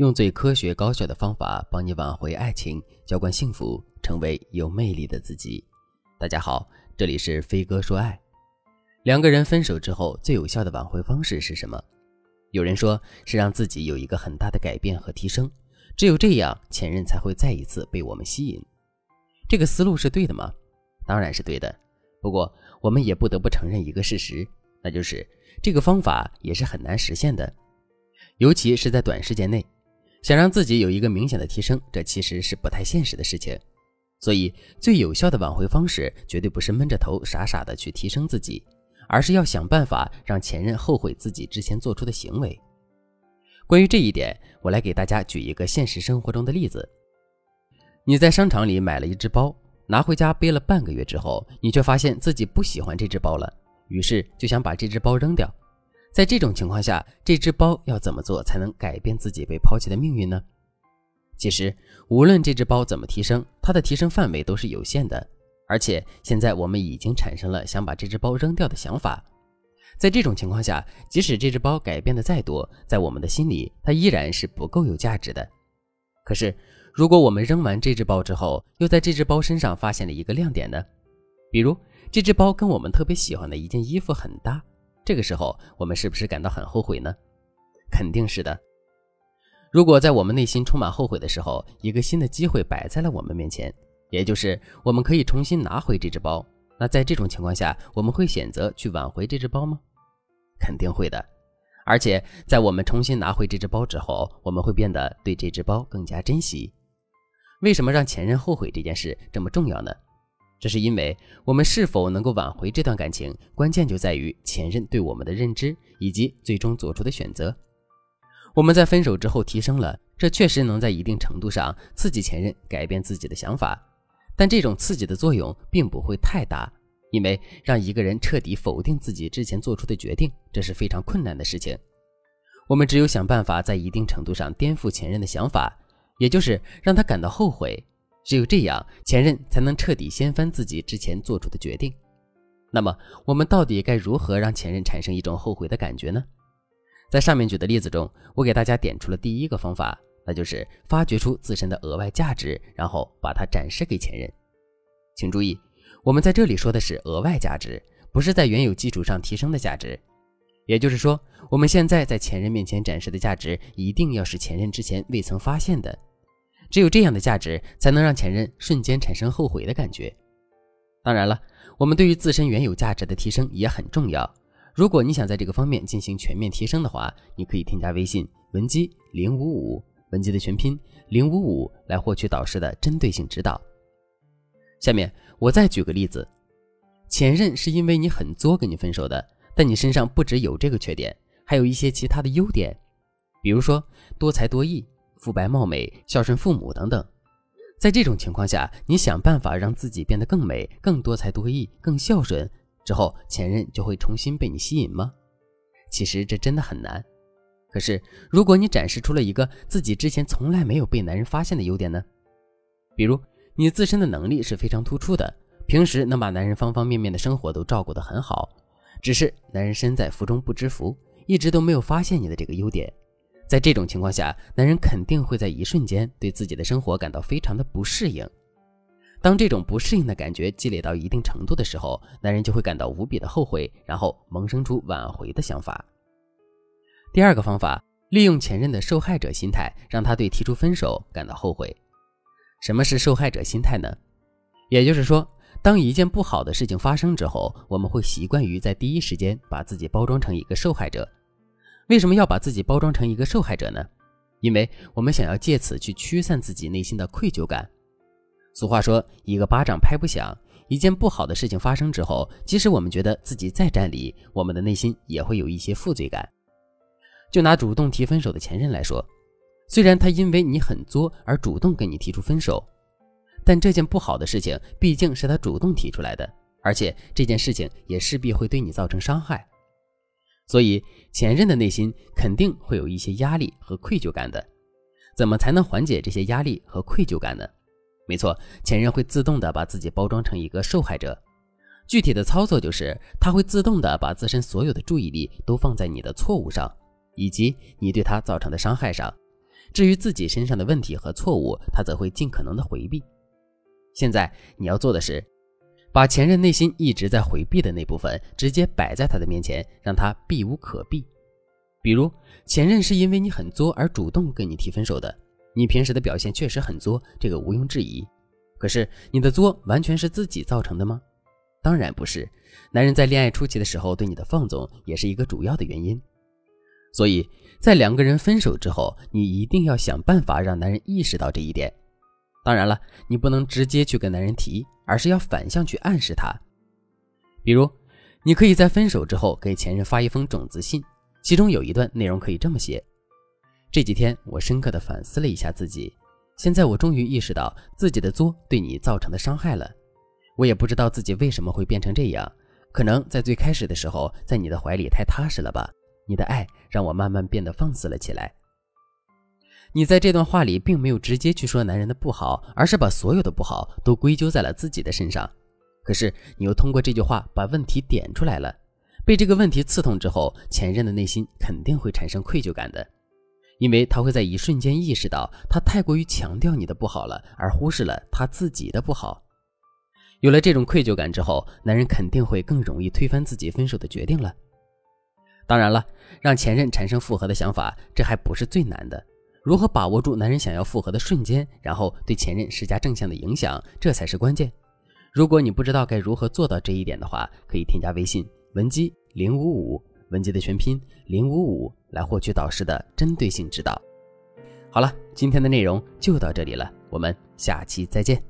用最科学高效的方法帮你挽回爱情，浇灌幸福，成为有魅力的自己。大家好，这里是飞哥说爱。两个人分手之后，最有效的挽回方式是什么？有人说是让自己有一个很大的改变和提升，只有这样，前任才会再一次被我们吸引。这个思路是对的吗？当然是对的。不过，我们也不得不承认一个事实，那就是这个方法也是很难实现的，尤其是在短时间内。想让自己有一个明显的提升，这其实是不太现实的事情。所以，最有效的挽回方式绝对不是闷着头傻傻的去提升自己，而是要想办法让前任后悔自己之前做出的行为。关于这一点，我来给大家举一个现实生活中的例子：你在商场里买了一只包，拿回家背了半个月之后，你却发现自己不喜欢这只包了，于是就想把这只包扔掉。在这种情况下，这只包要怎么做才能改变自己被抛弃的命运呢？其实，无论这只包怎么提升，它的提升范围都是有限的。而且，现在我们已经产生了想把这只包扔掉的想法。在这种情况下，即使这只包改变的再多，在我们的心里，它依然是不够有价值的。可是，如果我们扔完这只包之后，又在这只包身上发现了一个亮点呢？比如，这只包跟我们特别喜欢的一件衣服很搭。这个时候，我们是不是感到很后悔呢？肯定是的。如果在我们内心充满后悔的时候，一个新的机会摆在了我们面前，也就是我们可以重新拿回这只包，那在这种情况下，我们会选择去挽回这只包吗？肯定会的。而且，在我们重新拿回这只包之后，我们会变得对这只包更加珍惜。为什么让前任后悔这件事这么重要呢？这是因为我们是否能够挽回这段感情，关键就在于前任对我们的认知以及最终做出的选择。我们在分手之后提升了，这确实能在一定程度上刺激前任改变自己的想法，但这种刺激的作用并不会太大，因为让一个人彻底否定自己之前做出的决定，这是非常困难的事情。我们只有想办法在一定程度上颠覆前任的想法，也就是让他感到后悔。只有这样，前任才能彻底掀翻自己之前做出的决定。那么，我们到底该如何让前任产生一种后悔的感觉呢？在上面举的例子中，我给大家点出了第一个方法，那就是发掘出自身的额外价值，然后把它展示给前任。请注意，我们在这里说的是额外价值，不是在原有基础上提升的价值。也就是说，我们现在在前任面前展示的价值，一定要是前任之前未曾发现的。只有这样的价值，才能让前任瞬间产生后悔的感觉。当然了，我们对于自身原有价值的提升也很重要。如果你想在这个方面进行全面提升的话，你可以添加微信文姬零五五，文姬的全拼零五五，来获取导师的针对性指导。下面我再举个例子，前任是因为你很作跟你分手的，但你身上不只有这个缺点，还有一些其他的优点，比如说多才多艺。肤白貌美、孝顺父母等等，在这种情况下，你想办法让自己变得更美、更多才多艺、更孝顺之后，前任就会重新被你吸引吗？其实这真的很难。可是，如果你展示出了一个自己之前从来没有被男人发现的优点呢？比如你自身的能力是非常突出的，平时能把男人方方面面的生活都照顾得很好，只是男人身在福中不知福，一直都没有发现你的这个优点。在这种情况下，男人肯定会在一瞬间对自己的生活感到非常的不适应。当这种不适应的感觉积累到一定程度的时候，男人就会感到无比的后悔，然后萌生出挽回的想法。第二个方法，利用前任的受害者心态，让他对提出分手感到后悔。什么是受害者心态呢？也就是说，当一件不好的事情发生之后，我们会习惯于在第一时间把自己包装成一个受害者。为什么要把自己包装成一个受害者呢？因为我们想要借此去驱散自己内心的愧疚感。俗话说，一个巴掌拍不响。一件不好的事情发生之后，即使我们觉得自己再占理，我们的内心也会有一些负罪感。就拿主动提分手的前任来说，虽然他因为你很作而主动跟你提出分手，但这件不好的事情毕竟是他主动提出来的，而且这件事情也势必会对你造成伤害。所以，前任的内心肯定会有一些压力和愧疚感的。怎么才能缓解这些压力和愧疚感呢？没错，前任会自动的把自己包装成一个受害者。具体的操作就是，他会自动的把自身所有的注意力都放在你的错误上，以及你对他造成的伤害上。至于自己身上的问题和错误，他则会尽可能的回避。现在你要做的是，把前任内心一直在回避的那部分直接摆在他的面前，让他避无可避。比如，前任是因为你很作而主动跟你提分手的，你平时的表现确实很作，这个毋庸置疑。可是，你的作完全是自己造成的吗？当然不是。男人在恋爱初期的时候对你的放纵也是一个主要的原因。所以在两个人分手之后，你一定要想办法让男人意识到这一点。当然了，你不能直接去跟男人提，而是要反向去暗示他。比如，你可以在分手之后给前任发一封种子信。其中有一段内容可以这么写：这几天我深刻的反思了一下自己，现在我终于意识到自己的作对你造成的伤害了。我也不知道自己为什么会变成这样，可能在最开始的时候，在你的怀里太踏实了吧？你的爱让我慢慢变得放肆了起来。你在这段话里并没有直接去说男人的不好，而是把所有的不好都归咎在了自己的身上。可是你又通过这句话把问题点出来了。被这个问题刺痛之后，前任的内心肯定会产生愧疚感的，因为他会在一瞬间意识到他太过于强调你的不好了，而忽视了他自己的不好。有了这种愧疚感之后，男人肯定会更容易推翻自己分手的决定了。当然了，让前任产生复合的想法，这还不是最难的。如何把握住男人想要复合的瞬间，然后对前任施加正向的影响，这才是关键。如果你不知道该如何做到这一点的话，可以添加微信。文姬零五五，文姬的全拼零五五，来获取导师的针对性指导。好了，今天的内容就到这里了，我们下期再见。